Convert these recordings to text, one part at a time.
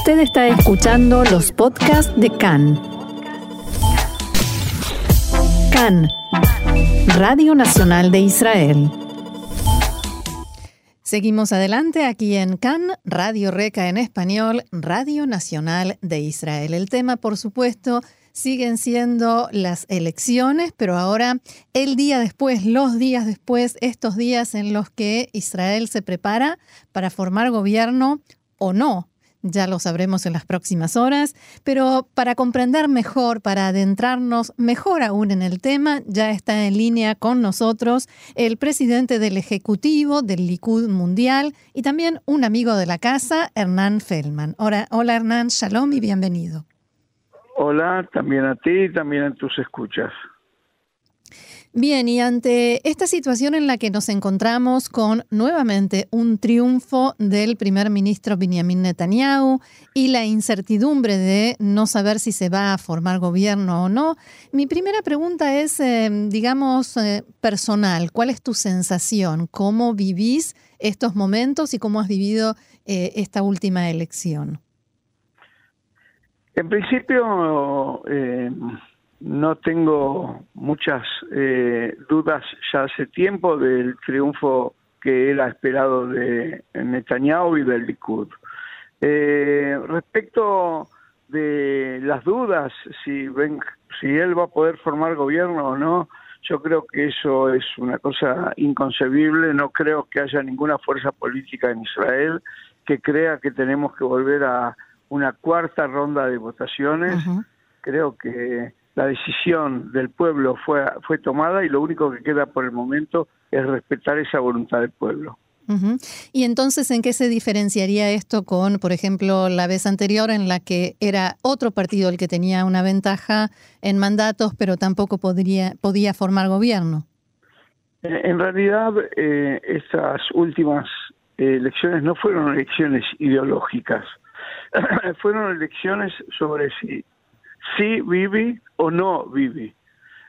Usted está escuchando los podcasts de CAN. CAN, Radio Nacional de Israel. Seguimos adelante aquí en CAN, Radio Reca en español, Radio Nacional de Israel. El tema, por supuesto, siguen siendo las elecciones, pero ahora el día después, los días después, estos días en los que Israel se prepara para formar gobierno o no. Ya lo sabremos en las próximas horas, pero para comprender mejor, para adentrarnos mejor aún en el tema, ya está en línea con nosotros el presidente del Ejecutivo del Likud Mundial y también un amigo de la casa, Hernán Feldman. Hola, hola Hernán, shalom y bienvenido. Hola, también a ti también a tus escuchas. Bien, y ante esta situación en la que nos encontramos con nuevamente un triunfo del primer ministro Benjamin Netanyahu y la incertidumbre de no saber si se va a formar gobierno o no, mi primera pregunta es, eh, digamos, eh, personal. ¿Cuál es tu sensación? ¿Cómo vivís estos momentos y cómo has vivido eh, esta última elección? En principio, no tengo muchas eh, dudas ya hace tiempo del triunfo que era esperado de Netanyahu y del Likud. Eh, respecto de las dudas, si, ven, si él va a poder formar gobierno o no, yo creo que eso es una cosa inconcebible. No creo que haya ninguna fuerza política en Israel que crea que tenemos que volver a una cuarta ronda de votaciones. Creo que la decisión del pueblo fue, fue tomada y lo único que queda por el momento es respetar esa voluntad del pueblo. Y entonces, ¿en qué se diferenciaría esto con, por ejemplo, la vez anterior en la que era otro partido el que tenía una ventaja en mandatos, pero tampoco podría, podía formar gobierno? En realidad, eh, estas últimas elecciones no fueron elecciones ideológicas, fueron elecciones sobre si sí vive o no vive.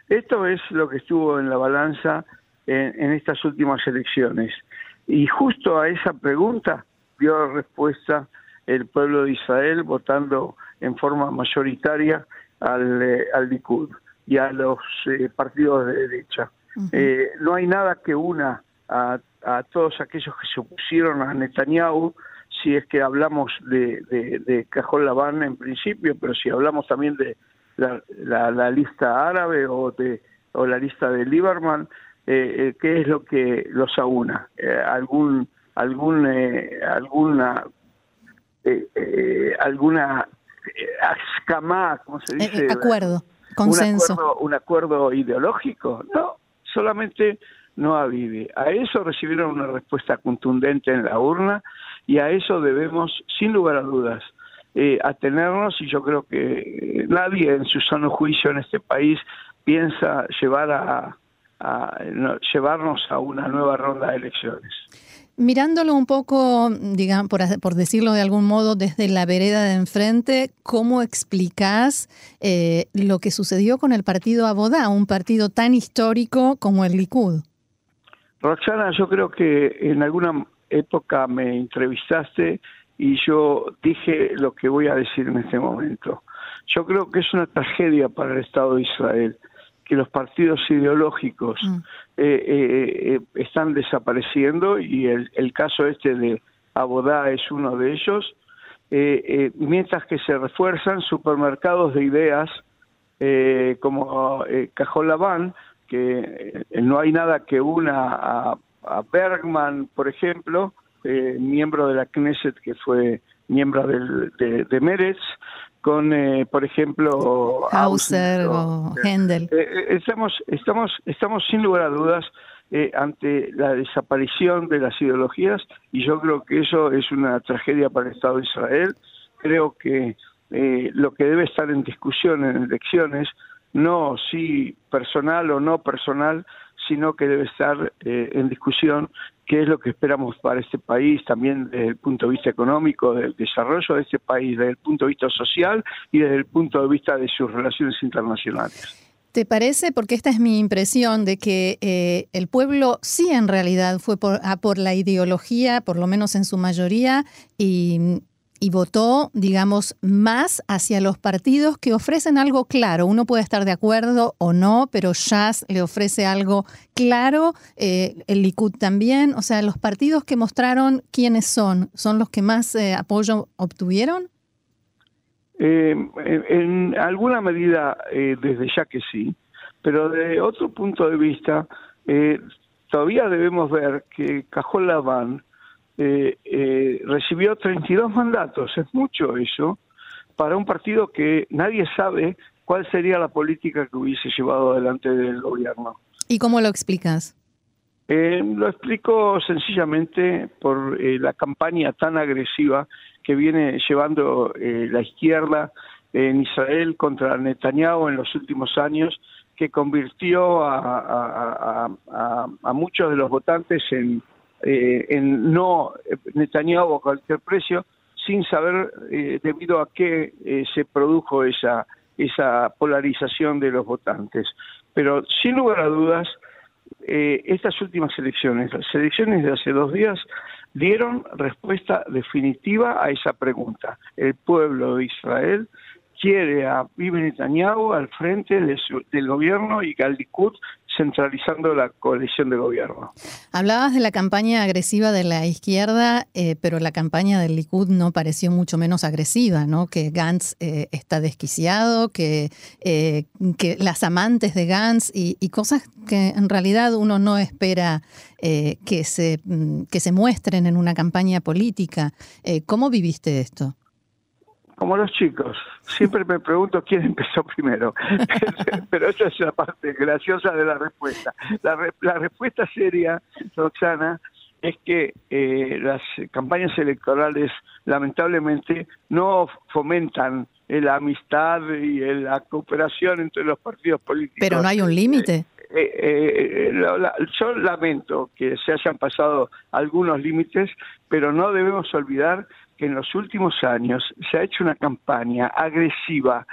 Esto es lo que estuvo en la balanza en, estas últimas elecciones. Y justo a esa pregunta dio respuesta el pueblo de Israel votando en forma mayoritaria al, eh, al Likud y a los eh, partidos de derecha. Eh, no hay nada que una a, a todos aquellos que se opusieron a Netanyahu si es que hablamos de, de, Cajón Labán en principio, pero si hablamos también de la, lista árabe o de o la lista de Lieberman, eh, eh, ¿qué es lo que los aúna? Eh, ¿Algún algún alguna alguna escama, ¿cómo se dice? acuerdo, consenso. Un acuerdo, un acuerdo ideológico, no, solamente no avive. A eso recibieron una respuesta contundente en la urna y a eso debemos, sin lugar a dudas, eh, atenernos y yo creo que nadie en su sano juicio en este país piensa llevar a, llevarnos a una nueva ronda de elecciones. Mirándolo un poco, digamos, por, decirlo de algún modo, desde la vereda de enfrente, ¿cómo explicás eh, lo que sucedió con el partido Abodá, un partido tan histórico como el Likud? Roxana, yo creo que en alguna época me entrevistaste y yo dije lo que voy a decir en este momento. Yo creo que es una tragedia para el Estado de Israel que los partidos ideológicos mm. eh, eh, eh, están desapareciendo y el, el, caso este de Abodá es uno de ellos, mientras que se refuerzan supermercados de ideas como Cajón Labán, que eh, no hay nada que una a, Bergman, por ejemplo, eh, miembro de la Knesset que fue miembro del, de, de Meretz, con, eh, por ejemplo, Hauser o Händel. estamos, estamos, estamos sin lugar a dudas ante la desaparición de las ideologías y yo creo que eso es una tragedia para el Estado de Israel. Creo que lo que debe estar en discusión en elecciones no si personal o no personal, sino que debe estar eh, en discusión qué es lo que esperamos para este país, también desde el punto de vista económico, del desarrollo de este país, desde el punto de vista social y desde el punto de vista de sus relaciones internacionales. ¿Te parece? Porque esta es mi impresión de que eh, el pueblo sí en realidad fue por, por la ideología, por lo menos en su mayoría, y y votó, digamos, más hacia los partidos que ofrecen algo claro. Uno puede estar de acuerdo o no, pero Jazz le ofrece algo claro, eh, el Likud también. O sea, los partidos que mostraron quiénes son, ¿son los que más eh, apoyo obtuvieron? Eh, en alguna medida, desde ya que sí, pero de otro punto de vista, todavía debemos ver que Cajol Laván eh, eh, recibió 32 mandatos, es mucho eso, para un partido que nadie sabe cuál sería la política que hubiese llevado adelante del gobierno. ¿Y cómo lo explicas? Eh, lo explico sencillamente por eh, la campaña tan agresiva que viene llevando la izquierda en Israel contra Netanyahu en los últimos años, que convirtió a muchos de los votantes en eh, en no eh, Netanyahu a cualquier precio, sin saber eh, debido a qué se produjo esa, esa polarización de los votantes. Pero sin lugar a dudas, estas últimas elecciones, las elecciones de hace dos días, dieron respuesta definitiva a esa pregunta. El pueblo de Israel quiere a Bibi Netanyahu al frente del gobierno y al Likud centralizando la coalición de gobierno. Hablabas de la campaña agresiva de la izquierda, eh, pero la campaña del Likud no pareció mucho menos agresiva, ¿no? Que Gantz eh, está desquiciado, que, eh, que las amantes de Gantz y, y, cosas que en realidad uno no espera que, se, mm, que se muestren en una campaña política. ¿Cómo viviste esto? Como los chicos. Siempre me pregunto quién empezó primero, pero esa es la parte graciosa de la respuesta. La, la respuesta seria, Roxana, es que eh, las campañas electorales lamentablemente no fomentan la amistad y la cooperación entre los partidos políticos. Pero no hay un límite. Eh, eh, yo lamento que se hayan pasado algunos límites, pero no debemos olvidar en los últimos años se ha hecho una campaña agresiva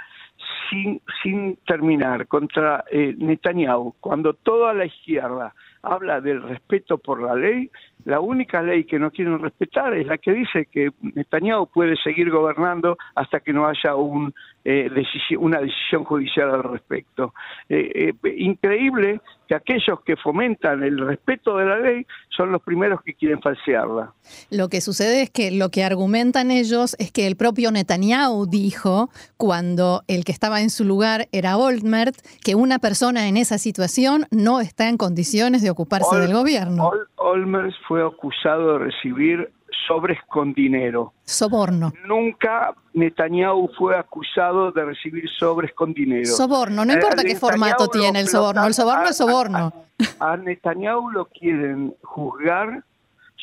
sin, sin terminar contra eh, Netanyahu, cuando toda la izquierda habla del respeto por la ley, la única ley que no quieren respetar es la que dice que Netanyahu puede seguir gobernando hasta que no haya un, eh, una decisión judicial al respecto. Eh, eh, increíble que aquellos que fomentan el respeto de la ley son los primeros que quieren falsearla. Lo que sucede es que lo que argumentan ellos es que el propio Netanyahu dijo, cuando el que estaba en su lugar era Olmert, que una persona en esa situación no está en condiciones de ocuparse del gobierno. Olmert fue acusado de recibir sobres con dinero. Soborno. Nunca Netanyahu fue acusado de recibir sobres con dinero. Soborno, no importa qué formato tiene el soborno, el soborno es soborno. A, Netanyahu lo quieren juzgar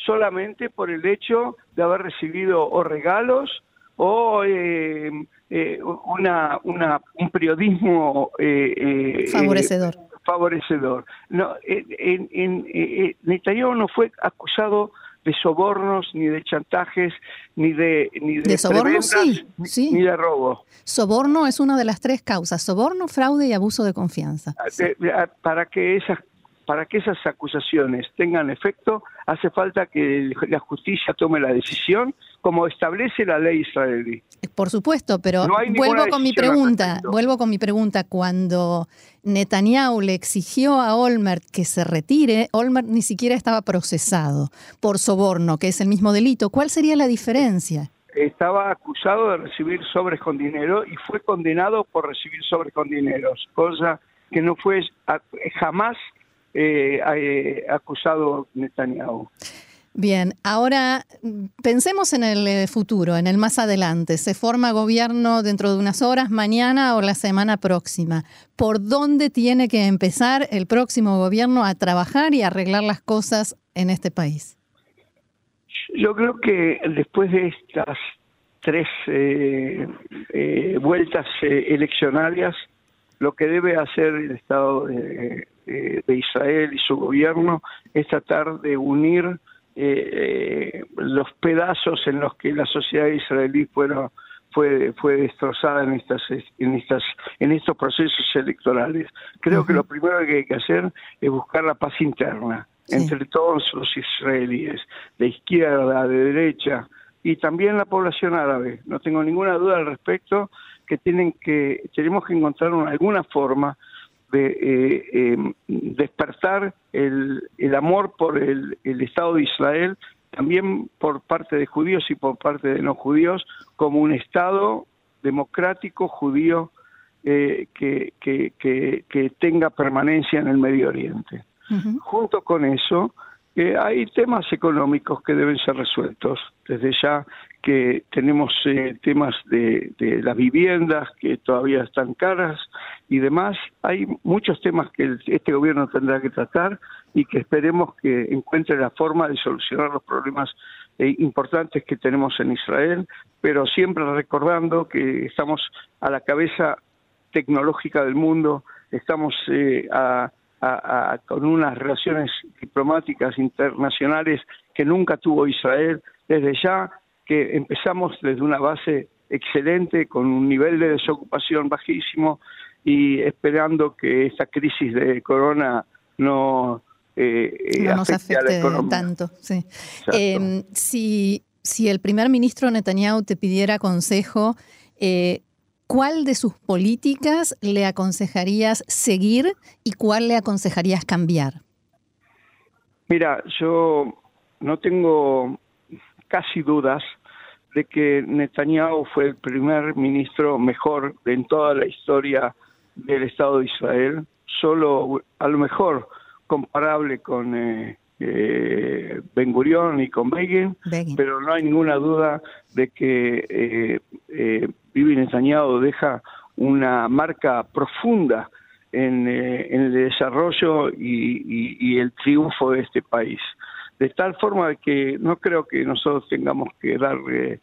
solamente por el hecho de haber recibido o regalos o eh, eh, una, una, un periodismo eh, favorecedor. Favorecedor. No, en, en, Netanyahu no fue acusado de sobornos, ni de chantajes, ni de ni de, soborno sí, sí, ni de robo. Soborno es una de las tres causas: soborno, fraude y abuso de confianza. Ah, ah, para que esas para que esas acusaciones tengan efecto, hace falta que la justicia tome la decisión como establece la ley israelí. Por supuesto, pero vuelvo con mi pregunta, vuelvo con mi pregunta. Cuando Netanyahu le exigió a Olmert que se retire, Olmert ni siquiera estaba procesado por soborno, que es el mismo delito. ¿Cuál sería la diferencia? Estaba acusado de recibir sobres con dinero y fue condenado por recibir sobres con dinero, cosa que no fue jamás eh, eh, acusado Netanyahu. Bien, ahora pensemos en el eh, futuro, en el más adelante. Se forma gobierno dentro de unas horas, mañana o la semana próxima. ¿Por dónde tiene que empezar el próximo gobierno a trabajar y arreglar las cosas en este país? Yo creo que después de estas tres vueltas eleccionarias, lo que debe hacer el Estado de, Israel y su gobierno es tratar de unir eh, eh, los pedazos en los que la sociedad israelí fueron fue fue destrozada en estas en estas en estos procesos electorales. Creo que lo primero que hay que hacer es buscar la paz interna entre todos los israelíes, de izquierda, de derecha, y también la población árabe. No tengo ninguna duda al respecto que tienen que tenemos que encontrar alguna forma de eh, em, despertar el, el, amor por el, el, Estado de Israel, también por parte de judíos y por parte de no judíos, como un Estado democrático judío eh, que, que, que, tenga permanencia en el Medio Oriente. Junto con eso, eh, hay temas económicos que deben ser resueltos. Desde ya que tenemos eh, temas de, las viviendas que todavía están caras y demás. Hay muchos temas que este gobierno tendrá que tratar y que esperemos que encuentre la forma de solucionar los problemas eh, importantes que tenemos en Israel, pero siempre recordando que estamos a la cabeza tecnológica del mundo, estamos a con unas relaciones diplomáticas internacionales que nunca tuvo Israel, desde ya que empezamos desde una base excelente, con un nivel de desocupación bajísimo y esperando que esta crisis de corona no, eh, no nos afecte, tanto. Sí. Em, si, si el primer ministro Netanyahu te pidiera consejo, eh, ¿cuál de sus políticas le aconsejarías seguir y cuál le aconsejarías cambiar? Mira, yo no tengo casi dudas de que Netanyahu fue el primer ministro mejor en toda la historia del Estado de Israel, solo a lo mejor comparable con eh, eh, Ben Gurion y con Begin, pero no hay ninguna duda de que eh, eh, Bibi Netanyahu deja una marca profunda en, eh, el desarrollo y, el triunfo de este país. De tal forma que no creo que nosotros tengamos que darle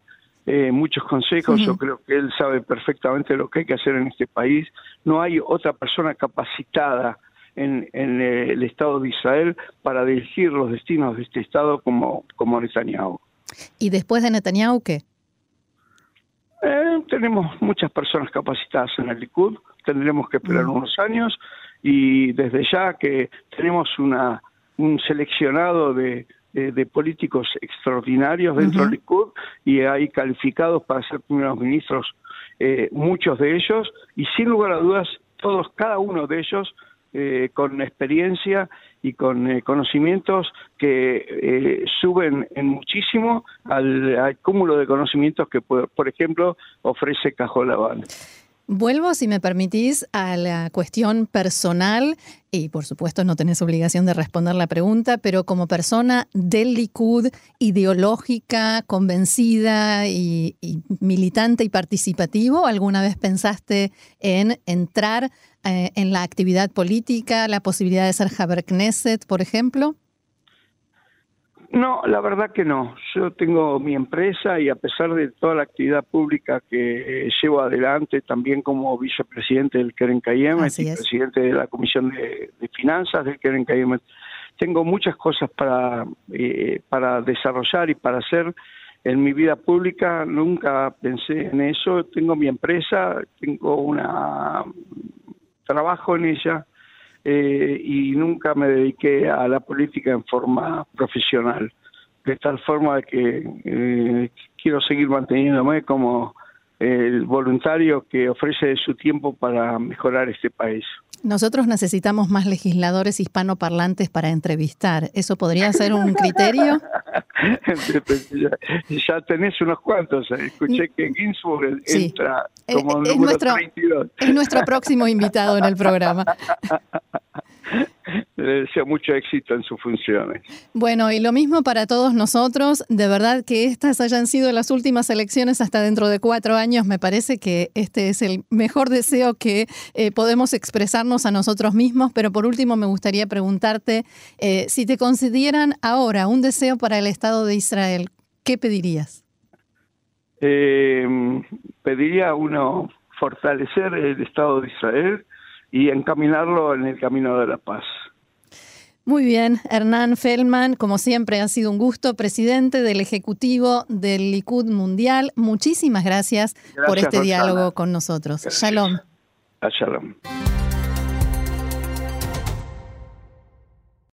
muchos consejos, yo creo que él sabe perfectamente lo que hay que hacer en este país. No hay otra persona capacitada en, el Estado de Israel para dirigir los destinos de este Estado como, como Netanyahu. ¿Y después de Netanyahu qué? Eh, tenemos muchas personas capacitadas en el Likud, tendremos que esperar unos años y desde ya que tenemos una un seleccionado de, de, políticos extraordinarios dentro del Likud y hay calificados para ser primeros ministros eh, muchos de ellos y sin lugar a dudas todos cada uno de ellos eh, con experiencia y con eh, conocimientos que eh, suben en muchísimo al, cúmulo de conocimientos que, por, ejemplo, ofrece Cajolabal. Vuelvo, si me permitís, a la cuestión personal, y por supuesto no tenés obligación de responder la pregunta, pero como persona del Likud, ideológica, convencida y, militante y participativo, ¿alguna vez pensaste en entrar eh, en la actividad política, la posibilidad de ser Haber Knesset, por ejemplo? No, la verdad que no. Yo tengo mi empresa y a pesar de toda la actividad pública que llevo adelante, también como vicepresidente del Keren Cayem, y presidente de la Comisión de, Finanzas del Keren Cayem, tengo muchas cosas para, eh, para desarrollar y para hacer en mi vida pública. Nunca pensé en eso. Tengo mi empresa, tengo una trabajo en ella eh, y nunca me dediqué a la política en forma profesional, de tal forma que eh, quiero seguir manteniéndome como el voluntario que ofrece su tiempo para mejorar este país. Nosotros necesitamos más legisladores hispanoparlantes para entrevistar. ¿Eso podría ser un criterio? ya, tenés unos cuantos. Escuché que Ginsburg entra como es, número nuestro, 32. Es nuestro próximo invitado en el programa. Le deseo mucho éxito en sus funciones. Bueno, y lo mismo para todos nosotros. De verdad que estas hayan sido las últimas elecciones hasta dentro de cuatro años. Me parece que este es el mejor deseo que eh, podemos expresarnos a nosotros mismos. Pero por último, me gustaría preguntarte eh, si te concedieran ahora un deseo para el Estado de Israel, ¿qué pedirías? Eh, pediría uno fortalecer el Estado de Israel y encaminarlo en el camino de la paz. Muy bien, Hernán Feldman, como siempre ha sido un gusto, presidente del Ejecutivo del Likud Mundial. Muchísimas gracias, por este diálogo con nosotros. Shalom. shalom.